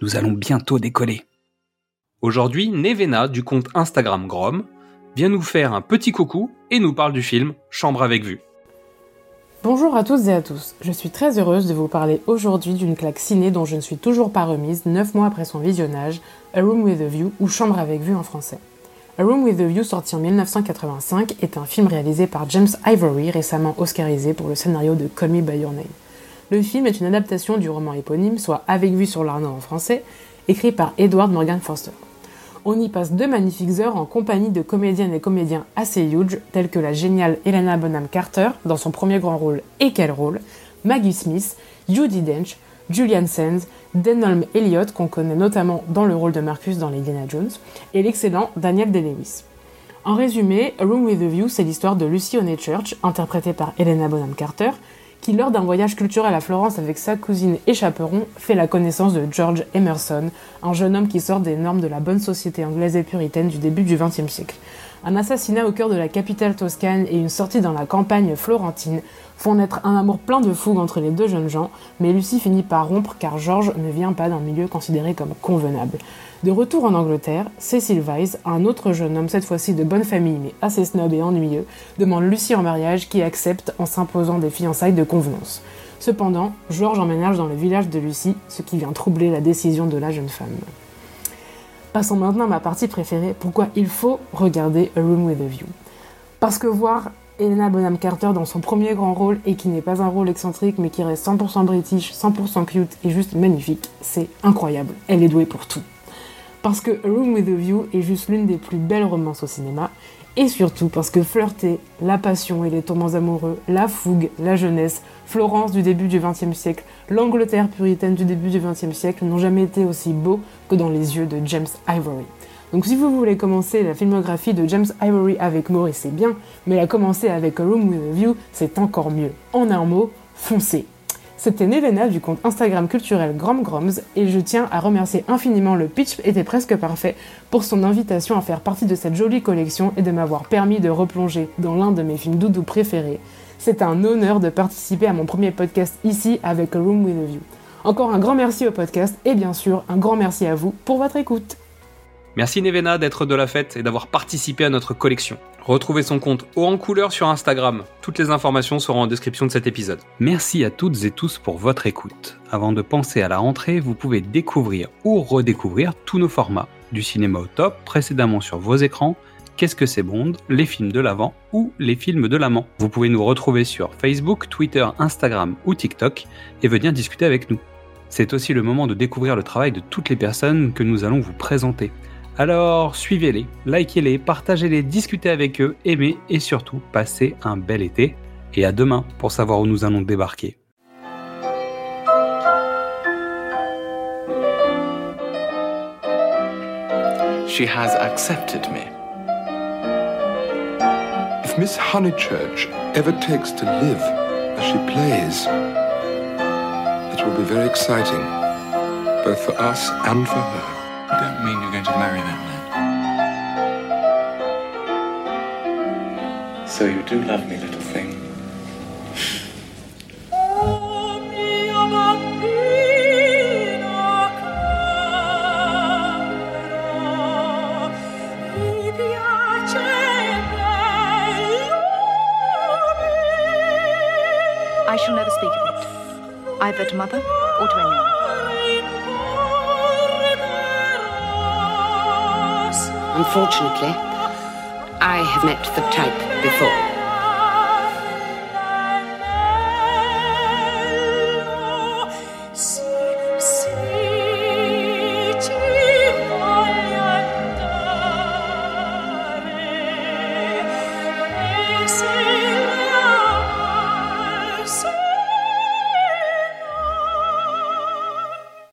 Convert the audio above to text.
nous allons bientôt décoller. Aujourd'hui, Nevena du compte Instagram Grom vient nous faire un petit coucou et nous parle du film Chambre avec vue. Bonjour à toutes et à tous, je suis très heureuse de vous parler aujourd'hui d'une claque ciné dont je ne suis toujours pas remise 9 mois après son visionnage, A Room with a View ou Chambre avec vue en français. A Room with a View, sorti en 1985, est un film réalisé par James Ivory, récemment oscarisé pour le scénario de Call Me By Your Name. Le film est une adaptation du roman éponyme, soit Avec vue sur l'Arnaud en français, écrit par Edward Morgan Foster. On y passe deux magnifiques heures en compagnie de comédiennes et comédiens assez huge, tels que la géniale Helena Bonham Carter, dans son premier grand rôle et quel rôle, Maggie Smith, Judy Dench, Julian Sands, Denholm Elliott, qu'on connaît notamment dans le rôle de Marcus dans Indiana Jones, et l'excellent Daniel Day-Lewis. En résumé, Room with a View, c'est l'histoire de Lucy Church, interprétée par Helena Bonham Carter, qui, lors d'un voyage culturel à Florence avec sa cousine et fait la connaissance de George Emerson, un jeune homme qui sort des normes de la bonne société anglaise et puritaine du début du XXe siècle. Un assassinat au cœur de la capitale toscane et une sortie dans la campagne florentine font naître un amour plein de fougue entre les deux jeunes gens, mais Lucie finit par rompre car George ne vient pas d'un milieu considéré comme convenable. De retour en Angleterre, Cecil Weiss, un autre jeune homme cette fois-ci de bonne famille mais assez snob et ennuyeux, demande Lucie en mariage qui accepte en s'imposant des fiançailles de convenance. Cependant, George emménage dans le village de Lucie, ce qui vient troubler la décision de la jeune femme. Passons maintenant à ma partie préférée, pourquoi il faut regarder A Room with a View. Parce que voir Helena Bonham Carter dans son premier grand rôle et qui n'est pas un rôle excentrique mais qui reste 100% british, 100% cute et juste magnifique, c'est incroyable. Elle est douée pour tout. Parce que A Room with a View est juste l'une des plus belles romances au cinéma et surtout parce que flirter, la passion et les tourments amoureux, la fougue, la jeunesse, Florence du début du XXe siècle, l'Angleterre puritaine du début du XXe siècle n'ont jamais été aussi beaux que dans les yeux de James Ivory. Donc si vous voulez commencer la filmographie de James Ivory avec Maurice, c'est bien, mais la commencer avec A Room with a View, c'est encore mieux. En un mot, foncez. C'était Nevena du compte Instagram culturel Gromgroms et je tiens à remercier infiniment le pitch était presque parfait pour son invitation à faire partie de cette jolie collection et de m'avoir permis de replonger dans l'un de mes films doudou préférés. C'est un honneur de participer à mon premier podcast ici avec A Room with a View. Encore un grand merci au podcast et bien sûr un grand merci à vous pour votre écoute. Merci Nevena d'être de la fête et d'avoir participé à notre collection. Retrouvez son compte haut en couleur sur Instagram. Toutes les informations seront en description de cet épisode. Merci à toutes et tous pour votre écoute. Avant de penser à la rentrée, vous pouvez découvrir ou redécouvrir tous nos formats. Du cinéma au top, précédemment sur vos écrans, Qu'est-ce que c'est Bond, les films de l'avant ou les films de l'amant. Vous pouvez nous retrouver sur Facebook, Twitter, Instagram ou TikTok et venir discuter avec nous. C'est aussi le moment de découvrir le travail de toutes les personnes que nous allons vous présenter. Alors suivez-les, likez-les, partagez-les, discutez avec eux, aimez et surtout passez un bel été. Et à demain pour savoir où nous allons débarquer. She has accepted me. If Miss Honeychurch ever takes to live as she plays, it will be very exciting, both for us and for her. Don't mean you're going to marry that man. So you do love me, little thing. I shall never speak of it, either to mother or to anyone. Unfortunately, I have met the type before.